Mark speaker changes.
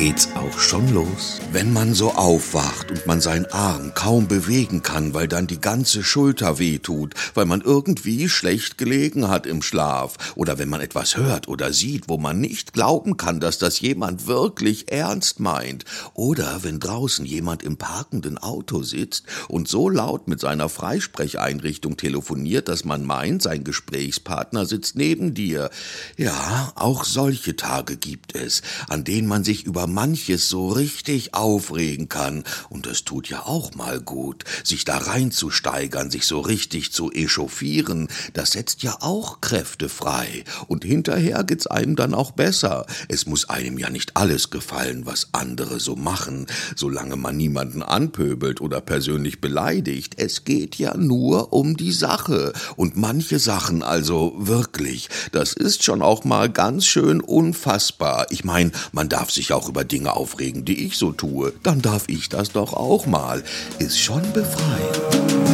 Speaker 1: geht's auch schon los.
Speaker 2: Wenn man so aufwacht und man seinen Arm kaum bewegen kann, weil dann die ganze Schulter wehtut, weil man irgendwie schlecht gelegen hat im Schlaf, oder wenn man etwas hört oder sieht, wo man nicht glauben kann, dass das jemand wirklich ernst meint, oder wenn draußen jemand im parkenden Auto sitzt und so laut mit seiner Freisprecheinrichtung telefoniert, dass man meint, sein Gesprächspartner sitzt neben dir. Ja, auch solche Tage gibt es, an denen man sich über manches so richtig aufregen kann, und es tut ja auch mal gut, sich da reinzusteigern, sich so richtig zu echauffieren, das setzt ja auch Kräfte frei, und hinterher geht's einem dann auch besser. Es muss einem ja nicht alles gefallen, was andere so machen, solange man niemanden anpöbelt oder persönlich beleidigt. Es geht ja nur um die Sache, und manche Sachen also wirklich, das ist schon auch mal ganz schön unfassbar. Ich mein, man darf sich auch über Dinge aufregen, die ich so tue, dann darf ich das doch auch mal. Ist schon befreiend.